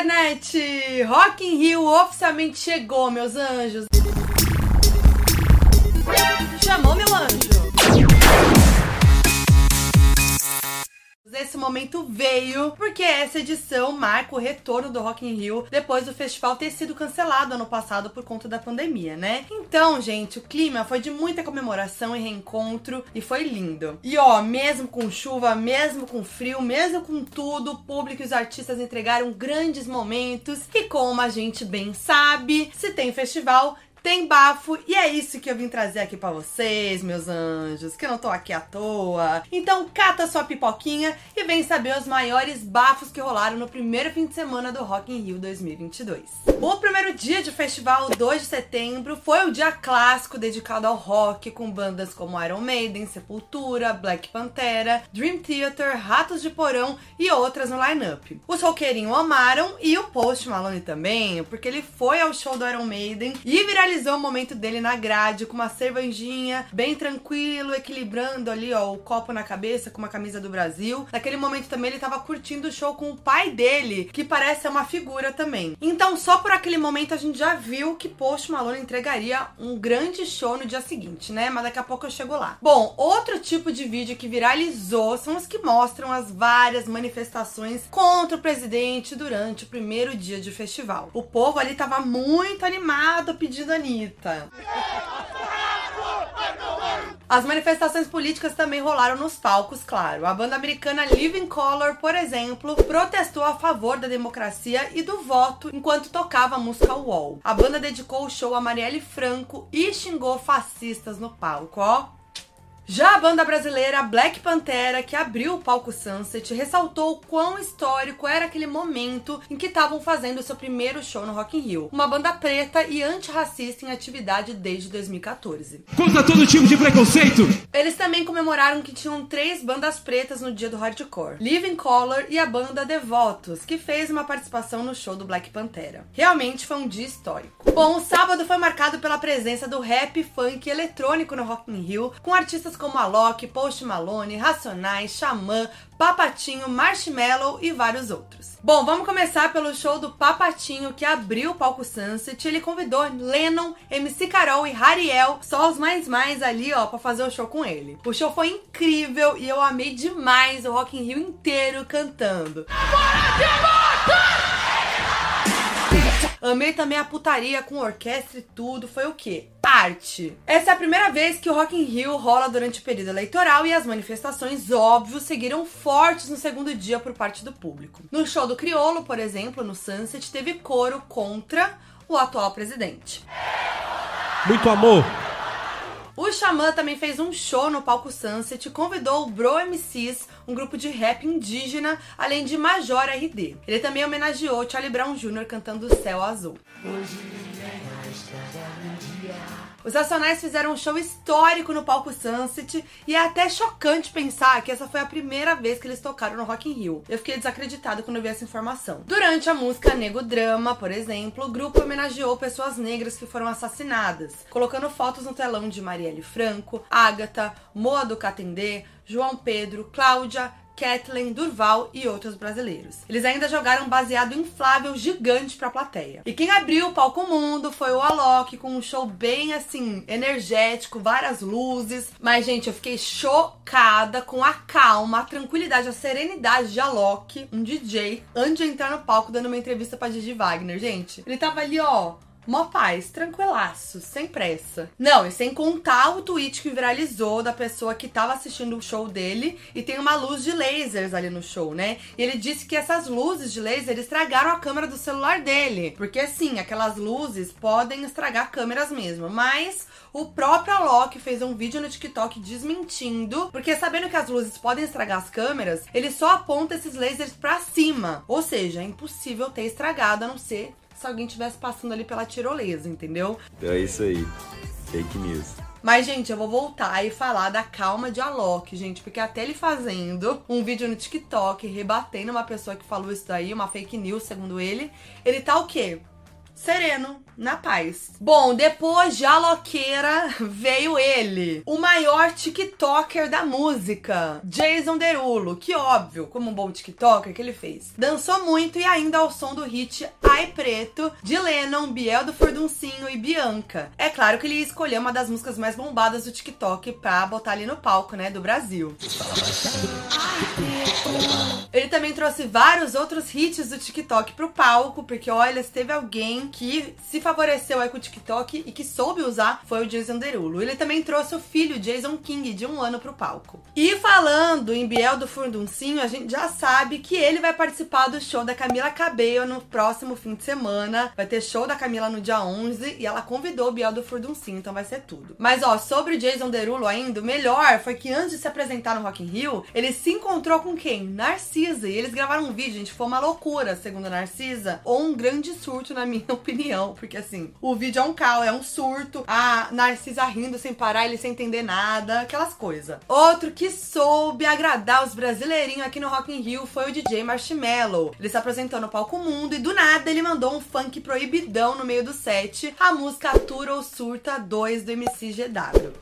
internet! Rock in Rio oficialmente chegou, meus anjos. Chamou, meu anjo? Esse momento veio porque essa edição marca o retorno do Rock in Rio depois do festival ter sido cancelado ano passado por conta da pandemia, né? Então, gente, o clima foi de muita comemoração e reencontro e foi lindo. E ó, mesmo com chuva, mesmo com frio, mesmo com tudo, o público e os artistas entregaram grandes momentos e como a gente bem sabe, se tem festival, tem bafo e é isso que eu vim trazer aqui para vocês, meus anjos, que eu não tô aqui à toa. Então cata sua pipoquinha e vem saber os maiores bafos que rolaram no primeiro fim de semana do Rock in Rio 2022. O primeiro dia de festival, 2 de setembro, foi o dia clássico dedicado ao rock, com bandas como Iron Maiden, Sepultura, Black Pantera, Dream Theater, Ratos de Porão e outras no line-up. Os roqueirinhos amaram e o Post Malone também, porque ele foi ao show do Iron Maiden e viralizou finalizou o momento dele na grade com uma cervejinha, bem tranquilo, equilibrando ali, ó, o copo na cabeça com uma camisa do Brasil. Naquele momento também ele tava curtindo o show com o pai dele, que parece ser uma figura também. Então, só por aquele momento a gente já viu que Post Malone entregaria um grande show no dia seguinte, né? Mas daqui a pouco eu chego lá. Bom, outro tipo de vídeo que viralizou são os que mostram as várias manifestações contra o presidente durante o primeiro dia de festival. O povo ali tava muito animado pedindo Anitta. As manifestações políticas também rolaram nos palcos, claro. A banda americana Living Color, por exemplo, protestou a favor da democracia e do voto enquanto tocava a música Wall. A banda dedicou o show a Marielle Franco e xingou fascistas no palco, ó. Já a banda brasileira Black Pantera, que abriu o palco Sunset, ressaltou o quão histórico era aquele momento em que estavam fazendo seu primeiro show no Rock in Rio. Uma banda preta e antirracista em atividade desde 2014. Contra todo tipo de preconceito! Eles também comemoraram que tinham três bandas pretas no dia do hardcore. Living Color e a banda Devotos, que fez uma participação no show do Black Pantera. Realmente foi um dia histórico. Bom, o sábado foi marcado pela presença do rap, funk e eletrônico no Rock in Rio, com artistas como Alok, Post Malone, Racionais, Xamã, Papatinho, Marshmallow e vários outros. Bom, vamos começar pelo show do Papatinho que abriu o palco Sunset. Ele convidou Lennon, MC Carol e Hariel, só os mais mais ali, ó, para fazer o show com ele. O show foi incrível e eu amei demais o Rock in Rio inteiro cantando. Amei também a putaria com orquestra e tudo. Foi o quê? Arte. Essa é a primeira vez que o Rock in Rio rola durante o período eleitoral e as manifestações, óbvio, seguiram fortes no segundo dia por parte do público. No show do Criolo, por exemplo, no Sunset, teve coro contra o atual presidente. Muito amor, o Xamã também fez um show no palco Sunset e convidou o Bro MCs, um grupo de rap indígena, além de Major RD. Ele também homenageou Charlie Brown Jr. cantando Céu Azul. Hoje os Racionais fizeram um show histórico no palco Sunset e é até chocante pensar que essa foi a primeira vez que eles tocaram no Rock in Rio. Eu fiquei desacreditado quando vi essa informação. Durante a música Nego Drama, por exemplo, o grupo homenageou pessoas negras que foram assassinadas, colocando fotos no telão de Marielle Franco, Agatha, Moa do Catendê, João Pedro, Cláudia, Kathleen, Durval e outros brasileiros. Eles ainda jogaram baseado inflável gigante pra plateia. E quem abriu o palco mundo foi o Alok, com um show bem assim, energético, várias luzes. Mas, gente, eu fiquei chocada com a calma, a tranquilidade, a serenidade de Alok, um DJ, antes de entrar no palco dando uma entrevista pra Gigi Wagner, gente. Ele tava ali, ó, Mó paz, tranquilaço, sem pressa. Não, e sem contar o tweet que viralizou da pessoa que tava assistindo o show dele e tem uma luz de lasers ali no show, né? E ele disse que essas luzes de laser estragaram a câmera do celular dele. Porque assim, aquelas luzes podem estragar câmeras mesmo. Mas o próprio Alok fez um vídeo no TikTok desmentindo, porque sabendo que as luzes podem estragar as câmeras, ele só aponta esses lasers para cima. Ou seja, é impossível ter estragado a não ser se alguém tivesse passando ali pela tirolesa, entendeu? É isso aí. Fake news. Mas, gente, eu vou voltar e falar da calma de Alok, gente, porque até ele fazendo um vídeo no TikTok rebatendo uma pessoa que falou isso daí, uma fake news, segundo ele, ele tá o quê? sereno, na paz. Bom, depois de Aloqueira, veio ele, o maior TikToker da música, Jason Derulo, que óbvio, como um bom TikToker que ele fez. Dançou muito e ainda ao som do hit Ai Preto, de Lennon, Biel do Furduncinho e Bianca. É claro que ele ia escolher uma das músicas mais bombadas do TikTok pra botar ali no palco, né, do Brasil. Ele também trouxe vários outros hits do TikTok pro palco, porque olha, se teve alguém que se favoreceu aí com o TikTok e que soube usar, foi o Jason Derulo. Ele também trouxe o filho Jason King, de um ano, pro palco. E falando em Biel do Furduncinho, a gente já sabe que ele vai participar do show da Camila Cabello no próximo fim de semana. Vai ter show da Camila no dia 11 e ela convidou o Biel do Furduncinho, então vai ser tudo. Mas ó, sobre o Jason Derulo ainda, o melhor foi que antes de se apresentar no Rock in Rio, ele se encontrou com quem? Narcisa. E eles gravaram um vídeo, gente, foi uma loucura, segundo a Narcisa, ou um grande surto, na minha opinião. Porque assim, o vídeo é um caos, é um surto, a Narcisa rindo sem parar, ele sem entender nada, aquelas coisas. Outro que soube agradar os brasileirinhos aqui no Rock in Rio foi o DJ Marshmello. Ele se apresentou no palco mundo e do nada ele mandou um funk proibidão no meio do set, a música Atura ou Surta 2 do MC GW.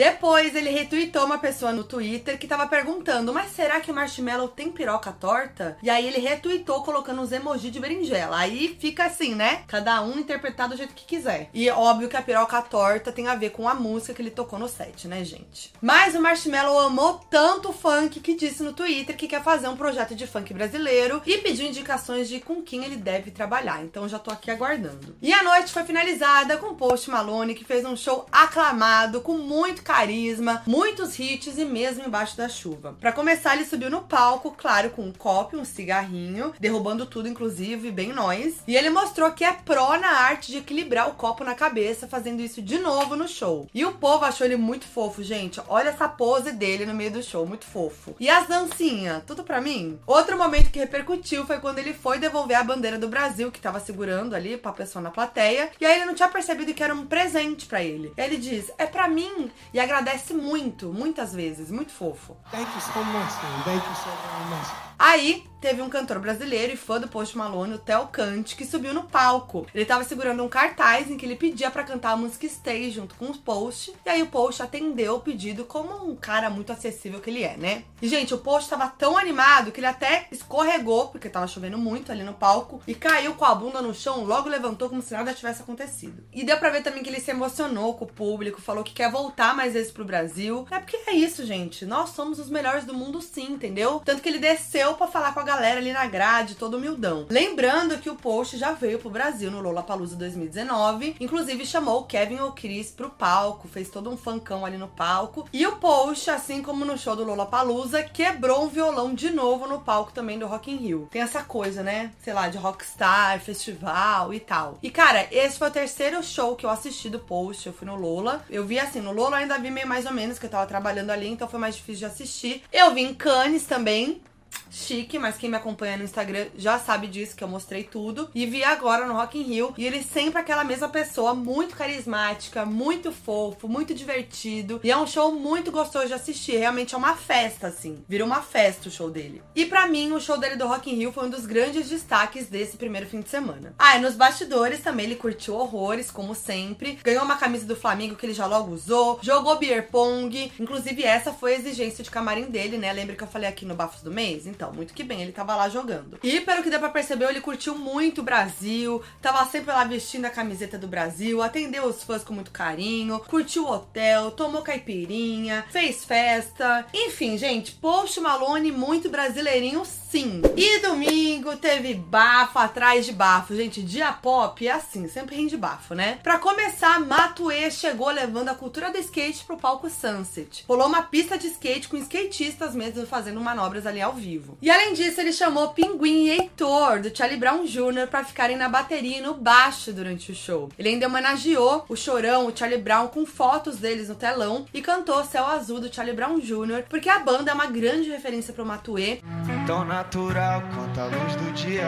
Depois ele retweetou uma pessoa no Twitter que tava perguntando: Mas será que o Marshmallow tem piroca torta? E aí ele retweetou colocando uns emojis de berinjela. Aí fica assim, né? Cada um interpretar do jeito que quiser. E óbvio que a piroca torta tem a ver com a música que ele tocou no set, né, gente? Mas o Marshmallow amou tanto o funk que disse no Twitter que quer fazer um projeto de funk brasileiro e pediu indicações de com quem ele deve trabalhar. Então já tô aqui aguardando. E a noite foi finalizada com Post Malone, que fez um show aclamado, com muito carisma, muitos hits e mesmo embaixo da chuva. Para começar, ele subiu no palco, claro, com um copo, um cigarrinho, derrubando tudo, inclusive, bem nós. E ele mostrou que é pró na arte de equilibrar o copo na cabeça, fazendo isso de novo no show. E o povo achou ele muito fofo, gente. Olha essa pose dele no meio do show, muito fofo. E as dancinhas, tudo para mim. Outro momento que repercutiu foi quando ele foi devolver a bandeira do Brasil, que tava segurando ali pra pessoa na plateia. E aí ele não tinha percebido que era um presente para ele. Ele diz: É para mim. E agradece muito, muitas vezes, muito fofo. Thank you so much, man. Thank you so much. Aí teve um cantor brasileiro e fã do Post Malone, o Theo Kant, que subiu no palco. Ele tava segurando um cartaz em que ele pedia para cantar a música Stay junto com os Post, e aí o Post atendeu o pedido como um cara muito acessível que ele é, né? E gente, o Post tava tão animado que ele até escorregou, porque tava chovendo muito ali no palco, e caiu com a bunda no chão, logo levantou como se nada tivesse acontecido. E deu pra ver também que ele se emocionou com o público, falou que quer voltar mais vezes pro Brasil. É porque é isso, gente. Nós somos os melhores do mundo sim, entendeu? Tanto que ele desceu para falar com a galera ali na grade, todo humildão. Lembrando que o Post já veio pro Brasil no Lollapalooza 2019, inclusive chamou o Kevin O'Chris pro palco, fez todo um funkão ali no palco. E o Post, assim como no show do Lollapalooza, quebrou um violão de novo no palco também do Rock in Rio. Tem essa coisa, né? Sei lá, de rockstar, festival e tal. E cara, esse foi o terceiro show que eu assisti do Post, eu fui no Lola. Eu vi assim, no Lola ainda vi meio mais ou menos, que eu tava trabalhando ali, então foi mais difícil de assistir. Eu vi em Cannes também, chique, mas quem me acompanha no Instagram já sabe disso, que eu mostrei tudo. E vi agora no Rock in Rio. E ele sempre aquela mesma pessoa, muito carismática, muito fofo, muito divertido. E é um show muito gostoso de assistir. Realmente é uma festa, assim. Vira uma festa o show dele. E para mim, o show dele do Rock in Rio foi um dos grandes destaques desse primeiro fim de semana. Ah, e nos bastidores também ele curtiu horrores, como sempre. Ganhou uma camisa do Flamengo que ele já logo usou. Jogou beer pong. Inclusive, essa foi a exigência de camarim dele, né? Lembra que eu falei aqui no Bafos do Mês? Então, muito que bem, ele tava lá jogando. E pelo que deu pra perceber, ele curtiu muito o Brasil, tava sempre lá vestindo a camiseta do Brasil, atendeu os fãs com muito carinho, curtiu o hotel, tomou caipirinha, fez festa. Enfim, gente, Post Malone muito brasileirinho sim. E domingo teve bafo atrás de bafo. Gente, dia pop é assim, sempre rende bafo, né? Pra começar, Matue chegou levando a cultura do skate pro palco Sunset. Rolou uma pista de skate com skatistas mesmo fazendo manobras ali ao vivo. E além disso, ele chamou Pinguim e Heitor, do Charlie Brown Jr., pra ficarem na bateria e no baixo durante o show. Ele ainda homenageou o Chorão, o Charlie Brown, com fotos deles no telão e cantou Céu Azul do Charlie Brown Jr., porque a banda é uma grande referência pro Matue. Tão natural quanto a luz do dia.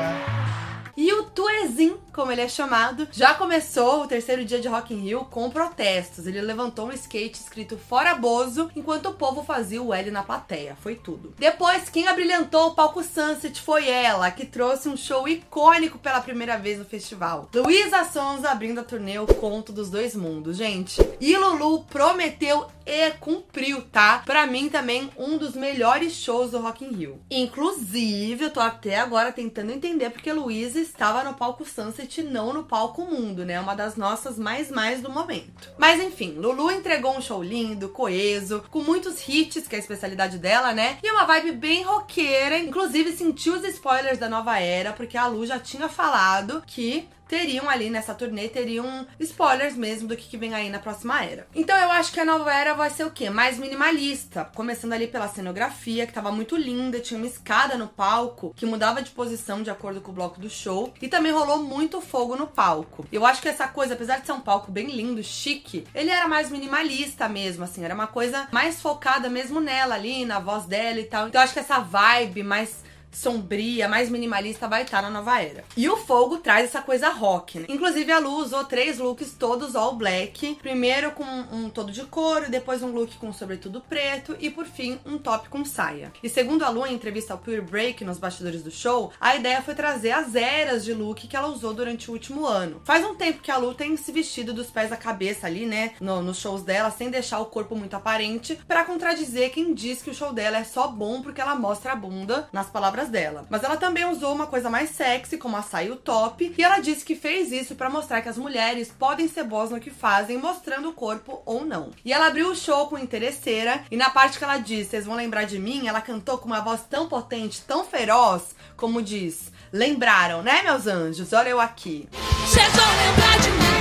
E o Tuezin, como ele é chamado, já começou o terceiro dia de Rock in Rio com protestos. Ele levantou um skate escrito Fora Bozo, enquanto o povo fazia o L na plateia. Foi tudo. Depois, quem abrilhantou o palco Sunset foi ela, que trouxe um show icônico pela primeira vez no festival. Luísa Sonza abrindo a turnê O Conto dos Dois Mundos, gente. E Lulu prometeu e cumpriu, tá? Pra mim também um dos melhores shows do Rock in Rio. Inclusive, eu tô até agora tentando entender porque Luísa estava no palco Sunset e não no palco Mundo, né? Uma das nossas mais mais do momento. Mas enfim, Lulu entregou um show lindo, coeso, com muitos hits, que é a especialidade dela, né? E uma vibe bem roqueira. Inclusive, sentiu os spoilers da nova era, porque a Lu já tinha falado que teriam ali nessa turnê, teriam spoilers mesmo do que, que vem aí na próxima era. Então eu acho que a nova era vai ser o quê? Mais minimalista. Começando ali pela cenografia, que tava muito linda, tinha uma escada no palco que mudava de posição de acordo com o bloco do show. E também rolou muito fogo no palco. Eu acho que essa coisa, apesar de ser um palco bem lindo, chique, ele era mais minimalista mesmo, assim, era uma coisa mais focada mesmo nela ali, na voz dela e tal. Então eu acho que essa vibe mais sombria, mais minimalista vai estar na nova era. E o fogo traz essa coisa rock, né? Inclusive a Lu usou três looks todos all black. Primeiro com um todo de couro, depois um look com sobretudo preto e por fim um top com saia. E segundo a Lu em entrevista ao Pure Break nos bastidores do show, a ideia foi trazer as eras de look que ela usou durante o último ano. Faz um tempo que a Lu tem se vestido dos pés à cabeça ali, né, no, nos shows dela, sem deixar o corpo muito aparente, para contradizer quem diz que o show dela é só bom porque ela mostra a bunda, nas palavras dela. Mas ela também usou uma coisa mais sexy, como a saia o top, e ela disse que fez isso para mostrar que as mulheres podem ser boas no que fazem, mostrando o corpo ou não. E ela abriu o show com interesseira, e na parte que ela disse, vocês vão lembrar de mim, ela cantou com uma voz tão potente, tão feroz, como diz, lembraram, né, meus anjos? Olha eu aqui. Vocês vão lembrar de mim.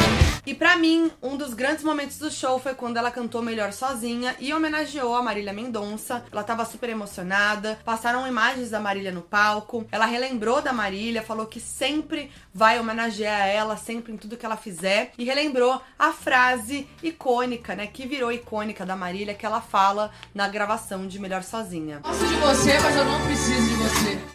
E para mim, um dos grandes momentos do show foi quando ela cantou Melhor Sozinha e homenageou a Marília Mendonça. Ela tava super emocionada, passaram imagens da Marília no palco. Ela relembrou da Marília, falou que sempre vai homenagear ela, sempre em tudo que ela fizer. E relembrou a frase icônica, né, que virou icônica da Marília, que ela fala na gravação de Melhor Sozinha. Gosto de você, mas eu não preciso.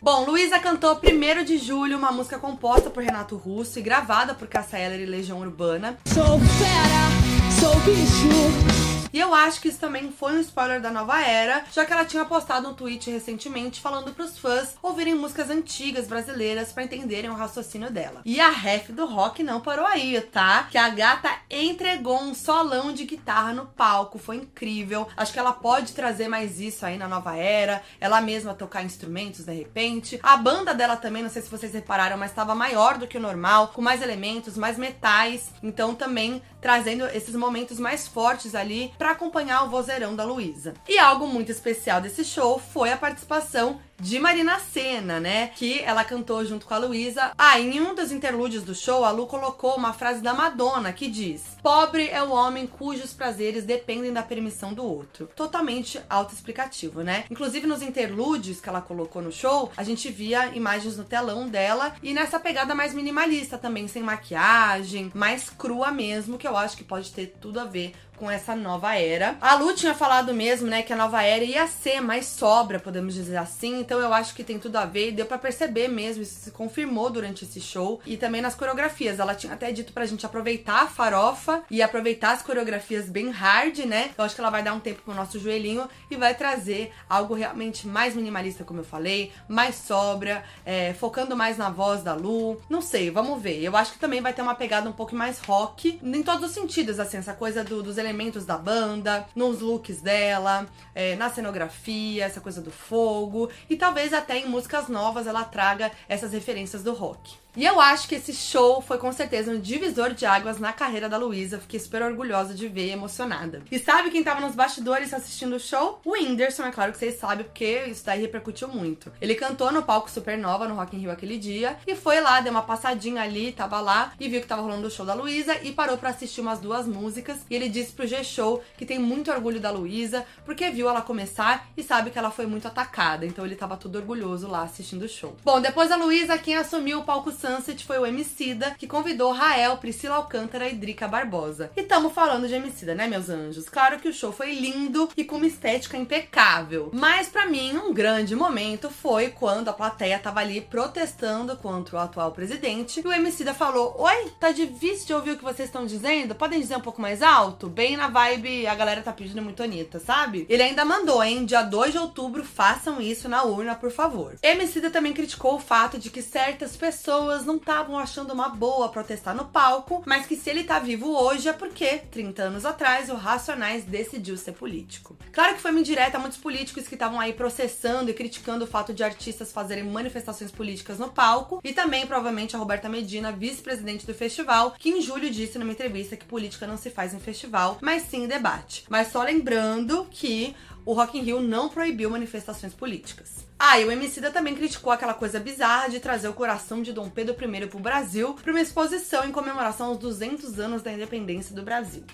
Bom, Luísa cantou 1 de julho, uma música composta por Renato Russo e gravada por Cássia Eller e Legião Urbana. Sou fera, sou bicho. E eu acho que isso também foi um spoiler da nova era, já que ela tinha postado um tweet recentemente falando pros fãs ouvirem músicas antigas brasileiras para entenderem o raciocínio dela. E a ref do rock não parou aí, tá? Que a gata entregou um solão de guitarra no palco, foi incrível. Acho que ela pode trazer mais isso aí na nova era, ela mesma tocar instrumentos de repente. A banda dela também, não sei se vocês repararam, mas estava maior do que o normal, com mais elementos, mais metais, então também trazendo esses momentos mais fortes ali para acompanhar o vozeirão da Luísa. E algo muito especial desse show foi a participação de Marina Senna, né? Que ela cantou junto com a Luísa. Ah, em um dos interlúdios do show, a Lu colocou uma frase da Madonna que diz: Pobre é o homem cujos prazeres dependem da permissão do outro. Totalmente autoexplicativo, né? Inclusive nos interlúdios que ela colocou no show, a gente via imagens no telão dela e nessa pegada mais minimalista também, sem maquiagem, mais crua mesmo, que eu acho que pode ter tudo a ver com essa nova era. A Lu tinha falado mesmo, né, que a nova era ia ser mais sobra, podemos dizer assim. Então eu acho que tem tudo a ver e deu para perceber mesmo, isso se confirmou durante esse show e também nas coreografias. Ela tinha até dito pra gente aproveitar a farofa e aproveitar as coreografias bem hard, né? Eu acho que ela vai dar um tempo pro nosso joelhinho e vai trazer algo realmente mais minimalista, como eu falei, mais sobra, é, focando mais na voz da Lu. Não sei, vamos ver. Eu acho que também vai ter uma pegada um pouco mais rock, em todos os sentidos, assim, essa coisa do, dos elementos da banda, nos looks dela, é, na cenografia, essa coisa do fogo e talvez até em músicas novas ela traga essas referências do rock. E eu acho que esse show foi com certeza um divisor de águas na carreira da Luísa. Fiquei super orgulhosa de ver e emocionada. E sabe quem tava nos bastidores assistindo o show? O Whindersson, é claro que vocês sabem, porque isso daí repercutiu muito. Ele cantou no palco Supernova no Rock in Rio aquele dia e foi lá, deu uma passadinha ali, tava lá e viu que tava rolando o show da Luísa e parou para assistir umas duas músicas. E ele disse pro G-Show que tem muito orgulho da Luísa, porque viu ela começar e sabe que ela foi muito atacada. Então ele tava todo orgulhoso lá assistindo o show. Bom, depois da Luísa, quem assumiu o palco Sunset foi o Emicida que convidou Rael, Priscila Alcântara e Drica Barbosa. E tamo falando de Emicida, né, meus anjos? Claro que o show foi lindo e com uma estética impecável. Mas para mim, um grande momento foi quando a plateia tava ali protestando contra o atual presidente e o Emicida falou: Oi, tá difícil de ouvir o que vocês estão dizendo? Podem dizer um pouco mais alto? Bem na vibe, a galera tá pedindo muito Anitta, sabe? Ele ainda mandou, hein? Dia 2 de outubro, façam isso na urna, por favor. Emicida também criticou o fato de que certas pessoas não estavam achando uma boa protestar no palco, mas que se ele tá vivo hoje é porque, 30 anos atrás, o Racionais decidiu ser político. Claro que foi uma indireta a muitos políticos que estavam aí processando e criticando o fato de artistas fazerem manifestações políticas no palco, e também, provavelmente, a Roberta Medina, vice-presidente do festival, que em julho disse numa entrevista que política não se faz em festival, mas sim em debate. Mas só lembrando que o Rock in Rio não proibiu manifestações políticas. Ah, e o Emicida também criticou aquela coisa bizarra de trazer o coração de Dom Pedro I pro Brasil para uma exposição em comemoração aos 200 anos da independência do Brasil.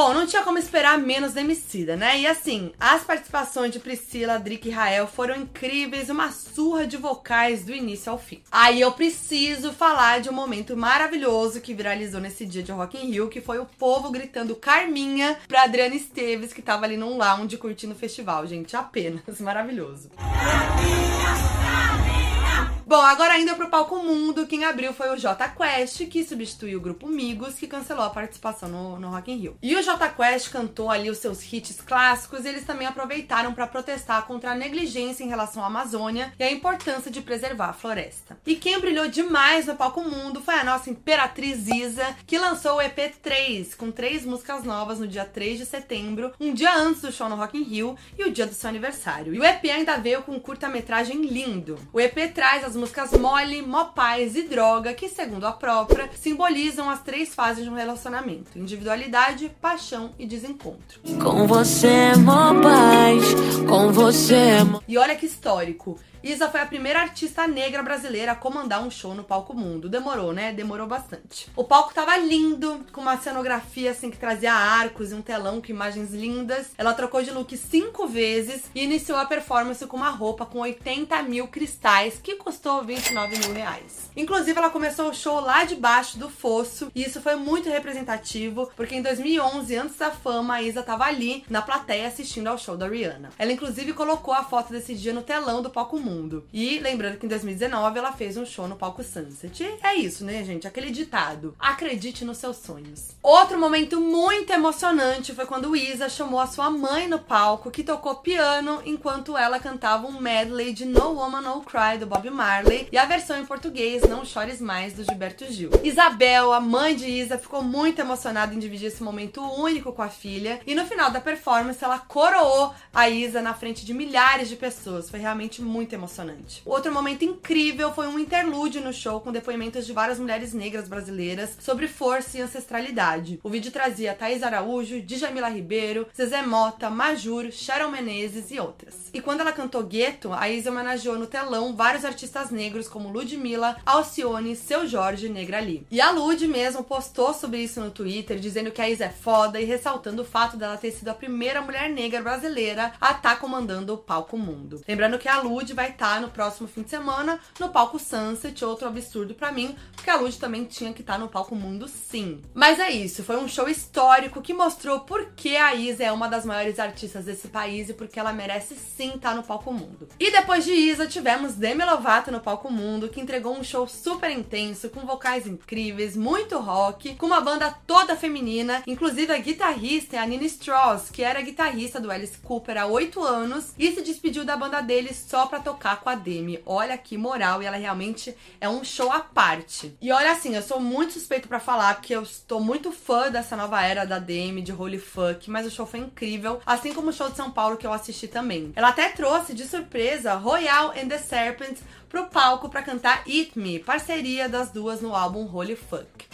Bom, não tinha como esperar menos da Emicida, né? E assim, as participações de Priscila, Drick e Rael foram incríveis, uma surra de vocais do início ao fim. Aí eu preciso falar de um momento maravilhoso que viralizou nesse dia de Rock in Rio, que foi o povo gritando Carminha pra Adriana Esteves, que tava ali num lounge curtindo o festival, gente, apenas maravilhoso. Bom, agora indo pro palco mundo, quem abriu foi o J Quest, que substituiu o grupo Migos, que cancelou a participação no, no Rock in Rio. E o J Quest cantou ali os seus hits clássicos e eles também aproveitaram para protestar contra a negligência em relação à Amazônia e a importância de preservar a floresta. E quem brilhou demais no palco mundo foi a nossa imperatriz Isa, que lançou o EP 3, com três músicas novas no dia 3 de setembro, um dia antes do show no Rock in Rio e o dia do seu aniversário. E o EP ainda veio com um curta-metragem lindo. O EP traz as músicas Mole, Mó Paz e Droga, que, segundo a própria, simbolizam as três fases de um relacionamento: individualidade, paixão e desencontro. Com você, mó paz, com você, mó... E olha que histórico. Isa foi a primeira artista negra brasileira a comandar um show no palco mundo. Demorou, né? Demorou bastante. O palco tava lindo, com uma cenografia assim que trazia arcos e um telão com imagens lindas. Ela trocou de look cinco vezes e iniciou a performance com uma roupa com 80 mil cristais que custou 29 mil reais. Inclusive, ela começou o show lá debaixo do fosso e isso foi muito representativo porque em 2011, antes da fama, a Isa tava ali na plateia assistindo ao show da Rihanna. Ela inclusive colocou a foto desse dia no telão do palco mundo mundo. E lembrando que em 2019 ela fez um show no palco Sunset. E é isso, né, gente? Aquele ditado: acredite nos seus sonhos. Outro momento muito emocionante foi quando Isa chamou a sua mãe no palco, que tocou piano enquanto ela cantava um medley de No Woman No Cry do Bob Marley e a versão em português Não Chores Mais do Gilberto Gil. Isabel, a mãe de Isa, ficou muito emocionada em dividir esse momento único com a filha e no final da performance ela coroou a Isa na frente de milhares de pessoas. Foi realmente muito emocionante. Outro momento incrível foi um interlúdio no show com depoimentos de várias mulheres negras brasileiras sobre força e ancestralidade. O vídeo trazia Thaís Araújo, Djamila Ribeiro, Zezé Mota, Majur, Sharon Menezes e outras. E quando ela cantou Gueto, a Isa homenageou no telão vários artistas negros como Ludmilla, Alcione, Seu Jorge e Negra Lee. E a Lud mesmo postou sobre isso no Twitter, dizendo que a Isa é foda e ressaltando o fato dela ter sido a primeira mulher negra brasileira a estar tá comandando o palco mundo. Lembrando que a Lud vai estar tá no próximo fim de semana no palco Sunset, outro absurdo para mim, porque a Lud também tinha que estar tá no palco mundo sim. Mas é isso, foi um show histórico que mostrou por que a Isa é uma das maiores artistas desse país e porque ela merece sim estar no palco mundo. E depois de Isa, tivemos Demi Lovato no palco mundo, que entregou um show super intenso, com vocais incríveis, muito rock, com uma banda toda feminina, inclusive a guitarrista é a Nina Strauss, que era guitarrista do Alice Cooper há oito anos e se despediu da banda dele só pra tocar com a Demi. Olha que moral, e ela realmente é um show à parte. E olha assim, eu sou muito suspeito para falar, porque eu estou muito fã dessa nova era da Demi, de Holy Fuck, mas o show foi incrível, assim como o show de São Paulo que eu assisti também. Ela até trouxe de surpresa Royal and the Serpent pro palco para cantar Eat Me, parceria das duas no álbum Holy Fuck.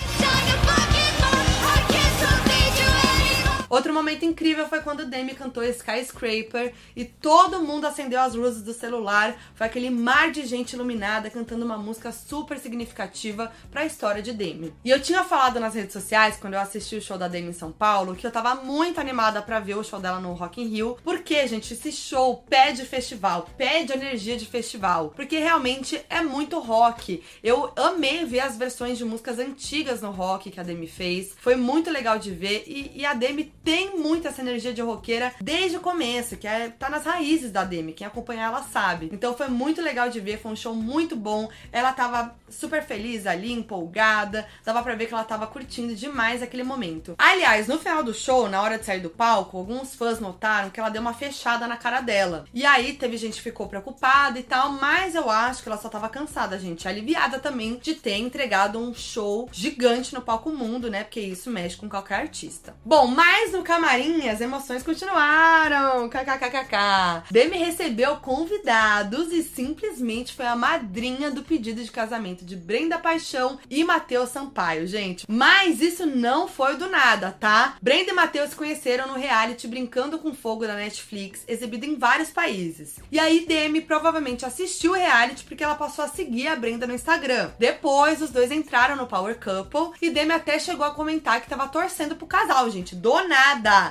Outro momento incrível foi quando Demi cantou Skyscraper e todo mundo acendeu as luzes do celular. Foi aquele mar de gente iluminada cantando uma música super significativa para a história de Demi. E eu tinha falado nas redes sociais quando eu assisti o show da Demi em São Paulo que eu tava muito animada para ver o show dela no Rock in Rio, porque, gente, esse show pede festival, pede energia de festival, porque realmente é muito rock. Eu amei ver as versões de músicas antigas no rock que a Demi fez. Foi muito legal de ver e, e a Demi tem muito essa energia de roqueira desde o começo, que é, tá nas raízes da Demi. Quem acompanha ela sabe. Então foi muito legal de ver, foi um show muito bom. Ela tava super feliz ali, empolgada. Dava pra ver que ela tava curtindo demais aquele momento. Aliás, no final do show, na hora de sair do palco, alguns fãs notaram que ela deu uma fechada na cara dela. E aí teve gente que ficou preocupada e tal, mas eu acho que ela só tava cansada, gente. Aliviada também de ter entregado um show gigante no palco mundo, né? Porque isso mexe com qualquer artista. Bom, mas no camarim as emoções continuaram. KKKKK. Demi recebeu convidados e simplesmente foi a madrinha do pedido de casamento de Brenda Paixão e Matheus Sampaio, gente. Mas isso não foi do nada, tá? Brenda e Matheus se conheceram no reality Brincando com Fogo da Netflix, exibido em vários países. E aí Demi provavelmente assistiu o reality porque ela passou a seguir a Brenda no Instagram. Depois os dois entraram no Power Couple e Demi até chegou a comentar que tava torcendo pro casal, gente. Do nada!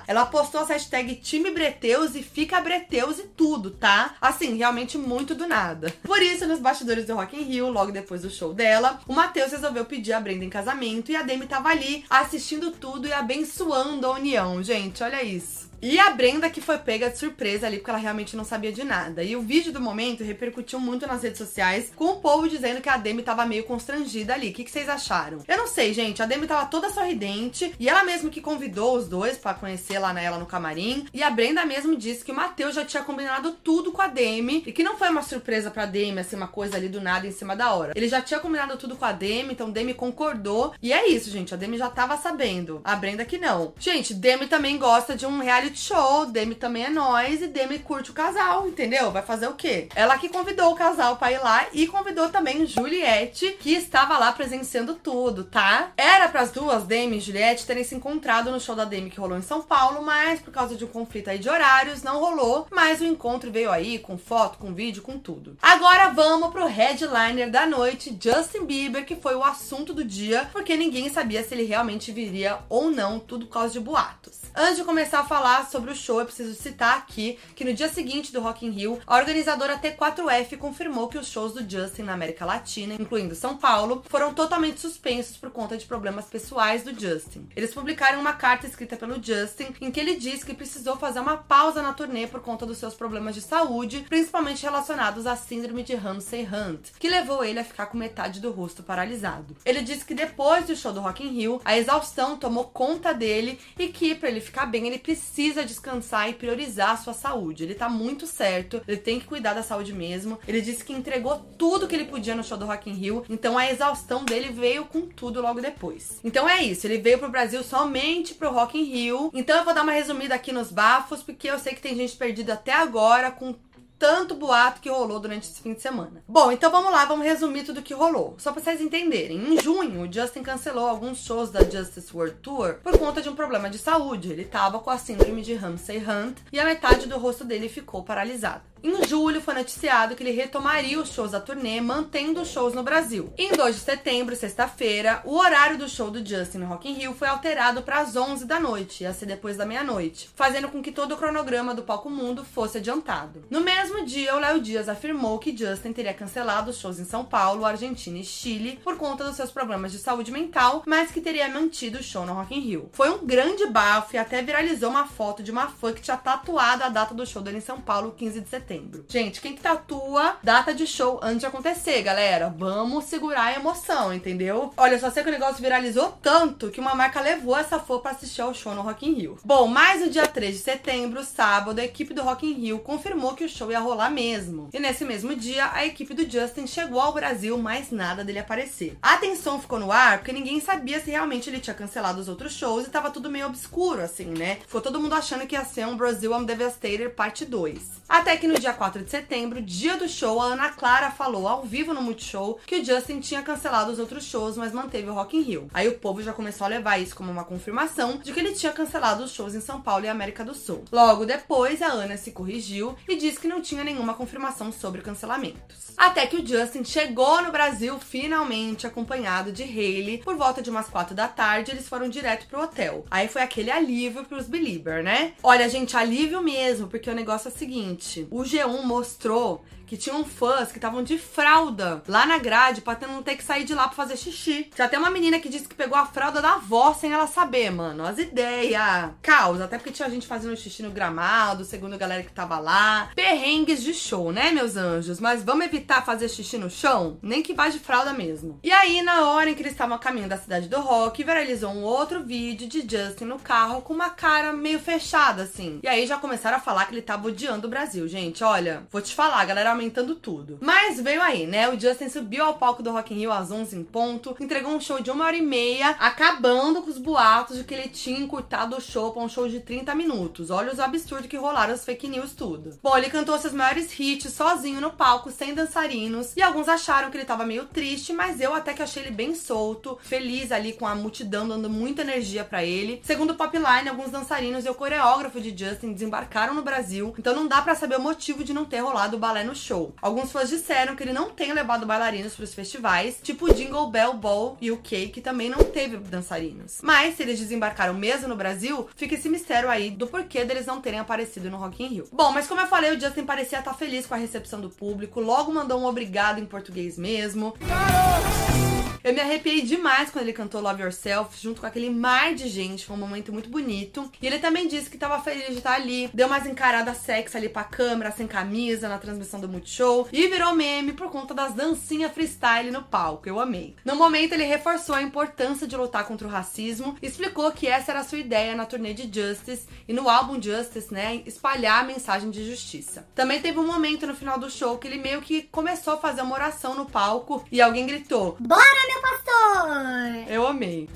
Ela postou as hashtag time Breteus e fica Breteus e tudo, tá? Assim, realmente muito do nada. Por isso, nos bastidores do Rock in Rio, logo depois do show dela, o Matheus resolveu pedir a Brenda em casamento e a Demi tava ali assistindo tudo e abençoando a união. Gente, olha isso. E a Brenda que foi pega de surpresa ali, porque ela realmente não sabia de nada. E o vídeo do momento repercutiu muito nas redes sociais, com o povo dizendo que a Demi tava meio constrangida ali. O que, que vocês acharam? Eu não sei, gente. A Demi tava toda sorridente, e ela mesmo que convidou os dois para conhecer lá nela no camarim. E a Brenda mesmo disse que o Matheus já tinha combinado tudo com a Demi, e que não foi uma surpresa pra Demi, assim, uma coisa ali do nada em cima da hora. Ele já tinha combinado tudo com a Demi, então Demi concordou. E é isso, gente. A Demi já tava sabendo. A Brenda que não. Gente, Demi também gosta de um reality show, Demi também é nós e Demi curte o casal, entendeu? Vai fazer o quê? Ela que convidou o casal pra ir lá e convidou também Juliette, que estava lá presenciando tudo, tá? Era pras duas, Demi e Juliette, terem se encontrado no show da Demi que rolou em São Paulo, mas por causa de um conflito aí de horários, não rolou. Mas o encontro veio aí com foto, com vídeo, com tudo. Agora vamos pro headliner da noite, Justin Bieber, que foi o assunto do dia, porque ninguém sabia se ele realmente viria ou não, tudo por causa de boatos. Antes de começar a falar sobre o show, eu preciso citar aqui que no dia seguinte do Rock in Rio, a organizadora T4F confirmou que os shows do Justin na América Latina, incluindo São Paulo, foram totalmente suspensos por conta de problemas pessoais do Justin. Eles publicaram uma carta escrita pelo Justin em que ele diz que precisou fazer uma pausa na turnê por conta dos seus problemas de saúde, principalmente relacionados à síndrome de Ramsay Hunt, que levou ele a ficar com metade do rosto paralisado. Ele disse que depois do show do Rock in Rio, a exaustão tomou conta dele e que para ele ficar bem, ele precisa descansar e priorizar a sua saúde. Ele tá muito certo, ele tem que cuidar da saúde mesmo. Ele disse que entregou tudo que ele podia no show do Rock in Rio, então a exaustão dele veio com tudo logo depois. Então é isso, ele veio pro Brasil somente pro Rock in Rio. Então eu vou dar uma resumida aqui nos bafos, porque eu sei que tem gente perdida até agora com tanto boato que rolou durante esse fim de semana. Bom, então vamos lá, vamos resumir tudo que rolou. Só pra vocês entenderem. Em junho, o Justin cancelou alguns shows da Justice World Tour por conta de um problema de saúde. Ele tava com a síndrome de Ramsay Hunt e a metade do rosto dele ficou paralisada. Em julho, foi noticiado que ele retomaria os shows da turnê, mantendo os shows no Brasil. Em 2 de setembro, sexta-feira, o horário do show do Justin no Rock in Rio foi alterado para as 11 da noite, ia ser depois da meia-noite, fazendo com que todo o cronograma do Palco Mundo fosse adiantado. No mesmo dia, o Léo Dias afirmou que Justin teria cancelado os shows em São Paulo, Argentina e Chile por conta dos seus problemas de saúde mental, mas que teria mantido o show no Rock in Rio. Foi um grande bafo e até viralizou uma foto de uma fã que tinha tatuado a data do show dele em São Paulo, 15 de setembro setembro. Gente, quem que tatua data de show antes de acontecer, galera? Vamos segurar a emoção, entendeu? Olha, só sei que o negócio viralizou tanto que uma marca levou essa fã pra assistir ao show no Rock in Rio. Bom, mas no dia 3 de setembro, sábado, a equipe do Rock in Rio confirmou que o show ia rolar mesmo. E nesse mesmo dia, a equipe do Justin chegou ao Brasil, mas nada dele aparecer. A atenção ficou no ar porque ninguém sabia se realmente ele tinha cancelado os outros shows e tava tudo meio obscuro, assim, né? Ficou todo mundo achando que ia ser um Brasil I'm Devastator parte 2. Até que no dia 4 de setembro, dia do show, a Ana Clara falou ao vivo no Multishow que o Justin tinha cancelado os outros shows, mas manteve o Rock in Rio. Aí o povo já começou a levar isso como uma confirmação de que ele tinha cancelado os shows em São Paulo e América do Sul. Logo depois, a Ana se corrigiu e disse que não tinha nenhuma confirmação sobre cancelamentos. Até que o Justin chegou no Brasil finalmente acompanhado de Hailey. Por volta de umas quatro da tarde, eles foram direto pro hotel. Aí foi aquele alívio pros Belieber, né? Olha, gente, alívio mesmo, porque o negócio é o seguinte: o G1 mostrou que tinham fãs que estavam de fralda lá na grade pra não ter que sair de lá pra fazer xixi. Já tem uma menina que disse que pegou a fralda da avó sem ela saber, mano. As ideias. Caos. Até porque tinha gente fazendo xixi no gramado, segundo a galera que tava lá. Perrengues de show, né, meus anjos? Mas vamos evitar fazer xixi no chão? Nem que vá de fralda mesmo. E aí, na hora em que eles estavam a caminho da cidade do rock, viralizou um outro vídeo de Justin no carro com uma cara meio fechada, assim. E aí já começaram a falar que ele tava odiando o Brasil. Gente, olha, vou te falar, galera aumentando tudo. Mas veio aí, né? O Justin subiu ao palco do Rock in Rio às 11 em ponto, entregou um show de uma hora e meia, acabando com os boatos de que ele tinha encurtado o show pra um show de 30 minutos. Olha os absurdos que rolaram os fake news tudo. Bom, ele cantou seus maiores hits sozinho no palco, sem dançarinos, e alguns acharam que ele tava meio triste, mas eu até que achei ele bem solto, feliz ali com a multidão dando muita energia para ele. Segundo o Popline, alguns dançarinos e o coreógrafo de Justin desembarcaram no Brasil, então não dá para saber o motivo de não ter rolado o balé no show. Alguns fãs disseram que ele não tem levado bailarinos para os festivais, tipo o Jingle Bell Ball UK, que também não teve dançarinos. Mas se eles desembarcaram mesmo no Brasil, fica esse mistério aí do porquê deles não terem aparecido no Rock in Rio. Bom, mas como eu falei, o Justin parecia estar feliz com a recepção do público, logo mandou um obrigado em português mesmo. Eu me arrepiei demais quando ele cantou Love Yourself, junto com aquele mar de gente. Foi um momento muito bonito. E ele também disse que tava feliz de estar ali. Deu umas encaradas sexy ali pra câmera, sem camisa, na transmissão do Multishow. E virou meme por conta das dancinhas freestyle no palco. Eu amei. No momento, ele reforçou a importância de lutar contra o racismo. Explicou que essa era a sua ideia na turnê de Justice e no álbum Justice, né? Espalhar a mensagem de justiça. Também teve um momento no final do show que ele meio que começou a fazer uma oração no palco e alguém gritou: Bora, meu pastor! Eu amei.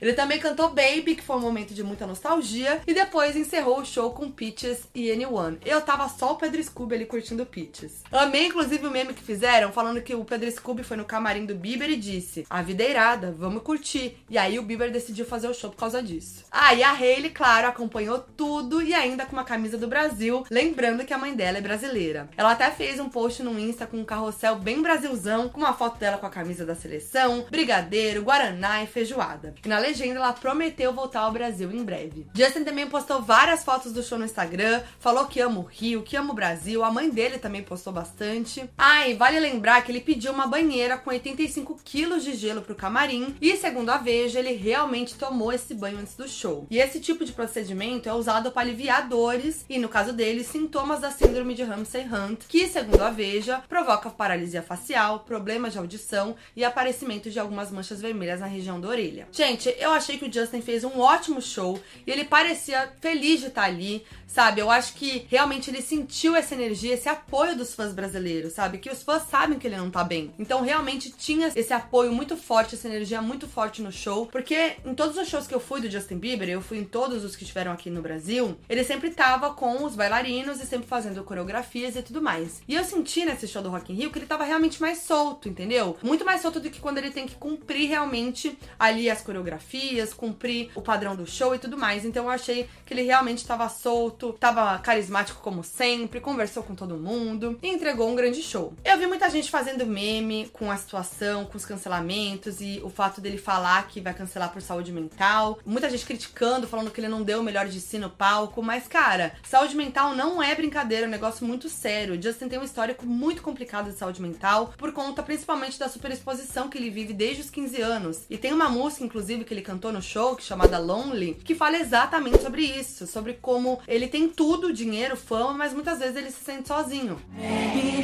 Ele também cantou Baby, que foi um momento de muita nostalgia, e depois encerrou o show com Peaches e Anyone. Eu tava só o Pedro Scooby ali curtindo Peaches. Amei, inclusive, o meme que fizeram, falando que o Pedro Scooby foi no camarim do Bieber e disse: A vida é irada, vamos curtir. E aí o Bieber decidiu fazer o show por causa disso. Ah, e a Hailey, claro, acompanhou tudo e ainda com uma camisa do Brasil, lembrando que a mãe dela é brasileira. Ela até fez um post no Insta com um carrossel bem brasilzão, com uma foto dela com a camisa da seleção, brigadeiro, guaraná e feijoada. E na legenda ela prometeu voltar ao Brasil em breve. Justin também postou várias fotos do show no Instagram, falou que ama o Rio, que ama o Brasil, a mãe dele também postou bastante. Ah, e vale lembrar que ele pediu uma banheira com 85 quilos de gelo pro camarim e, segundo a Veja, ele realmente tomou esse banho antes do show. E esse tipo de procedimento é usado para aliviar dores e, no caso dele, sintomas da síndrome de Ramsay Hunt, que, segundo a Veja, provoca paralisia facial, problemas de audição e aparecimento de algumas manchas vermelhas na região da orelha. Gente, eu achei que o Justin fez um ótimo show e ele parecia feliz de estar ali, sabe? Eu acho que realmente ele sentiu essa energia, esse apoio dos fãs brasileiros, sabe? Que os fãs sabem que ele não tá bem. Então realmente tinha esse apoio muito forte, essa energia muito forte no show, porque em todos os shows que eu fui do Justin Bieber, eu fui em todos os que estiveram aqui no Brasil, ele sempre tava com os bailarinos e sempre fazendo coreografias e tudo mais. E eu senti nesse show do Rock in Rio que ele tava realmente mais solto, entendeu? Muito mais solto do que quando ele tem que cumprir realmente ali as coreografias, cumprir o padrão do show e tudo mais. Então eu achei que ele realmente estava solto, estava carismático como sempre, conversou com todo mundo e entregou um grande show. Eu vi muita gente fazendo meme com a situação, com os cancelamentos e o fato dele falar que vai cancelar por saúde mental. Muita gente criticando, falando que ele não deu o melhor de si no palco, mas cara, saúde mental não é brincadeira, é um negócio muito sério. Justin tem um histórico muito complicado de saúde mental por conta principalmente da superexposição que ele vive desde os 15 anos. E tem uma música inclusive, que ele cantou no show, chamada Lonely, que fala exatamente sobre isso, sobre como ele tem tudo, dinheiro, fama, mas muitas vezes ele se sente sozinho. E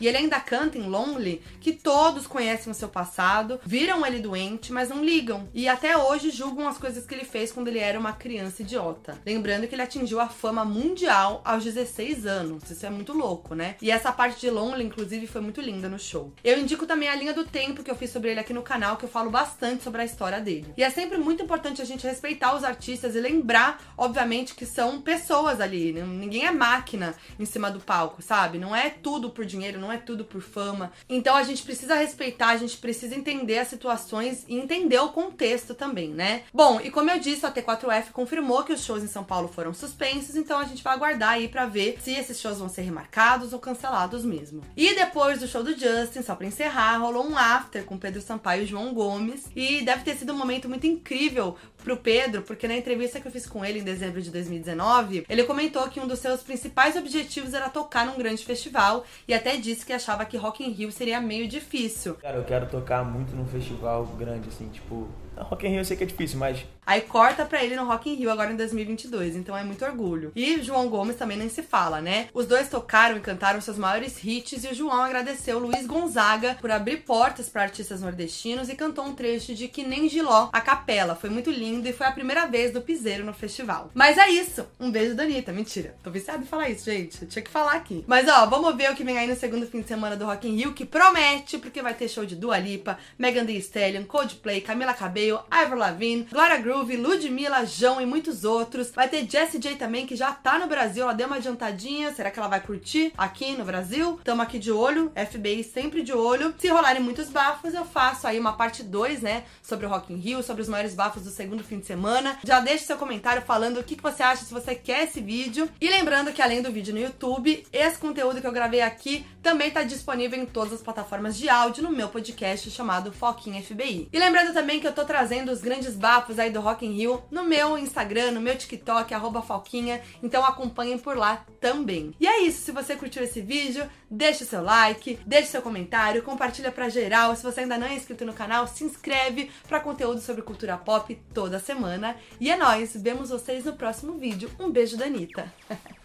E ele ainda canta em Lonely que todos conhecem o seu passado, viram ele doente, mas não ligam. E até hoje julgam as coisas que ele fez quando ele era uma criança idiota. Lembrando que ele atingiu a fama mundial aos 16 anos. Isso é muito louco, né? E essa parte de Lonely, inclusive, foi muito linda no show. Eu indico também a linha do tempo que eu fiz sobre ele aqui no canal, que eu falo bastante sobre a história dele. E é sempre muito importante a gente respeitar os artistas e lembrar, obviamente, que são pessoas ali. Ninguém é máquina em cima do palco, sabe? Não é tudo por dinheiro, não é tudo por fama. Então a gente precisa respeitar, a gente precisa entender as situações e entender o contexto também, né? Bom, e como eu disse, a T4F confirmou que os shows em São Paulo foram suspensos, então a gente vai aguardar aí pra ver se esses shows vão ser remarcados ou cancelados mesmo. E depois do show do Justin, só pra encerrar, rolou um after com Pedro Sampaio e João Gomes. E deve ter sido um momento muito incrível pro Pedro, porque na entrevista que eu fiz com ele em dezembro de 2019, ele comentou que um dos seus principais objetivos era tocar num grande festival e até disse que achava que Rock in Rio seria meio difícil. Cara, eu quero tocar muito num festival grande, assim, tipo. Rock in Rio eu sei que é difícil, mas Aí corta pra ele no Rock in Rio agora em 2022, então é muito orgulho. E João Gomes também nem se fala, né? Os dois tocaram e cantaram seus maiores hits e o João agradeceu Luiz Gonzaga por abrir portas para artistas nordestinos e cantou um trecho de Que Nem Giló, a capela. Foi muito lindo e foi a primeira vez do Piseiro no festival. Mas é isso. Um beijo da Anitta. Mentira. Tô viciada em falar isso, gente. Eu tinha que falar aqui. Mas ó, vamos ver o que vem aí no segundo fim de semana do Rock in Rio, que promete, porque vai ter show de Dua Lipa, Megan Thee Stallion, Coldplay, Camila Cabello, Ivor Lavigne, Gloria Groove, Ludmilla, João e muitos outros. Vai ter Jessie J também, que já tá no Brasil. Ela deu uma adiantadinha. Será que ela vai curtir aqui no Brasil? Tamo aqui de olho. FBI sempre de olho. Se rolarem muitos bafos, eu faço aí uma parte 2, né? Sobre o Rock in Rio, sobre os maiores bafos do segundo fim de semana. Já deixe seu comentário falando o que, que você acha, se você quer esse vídeo. E lembrando que além do vídeo no YouTube, esse conteúdo que eu gravei aqui também tá disponível em todas as plataformas de áudio no meu podcast chamado Foquinha FBI. E lembrando também que eu tô trazendo os grandes bafos aí do Rock in Rio no meu Instagram, no meu TikTok, Falquinha. Então acompanhem por lá também. E é isso, se você curtiu esse vídeo, deixa o seu like, deixa seu comentário, compartilha pra geral. Se você ainda não é inscrito no canal, se inscreve pra conteúdo sobre cultura pop toda semana. E é nóis, vemos vocês no próximo vídeo. Um beijo da Anitta.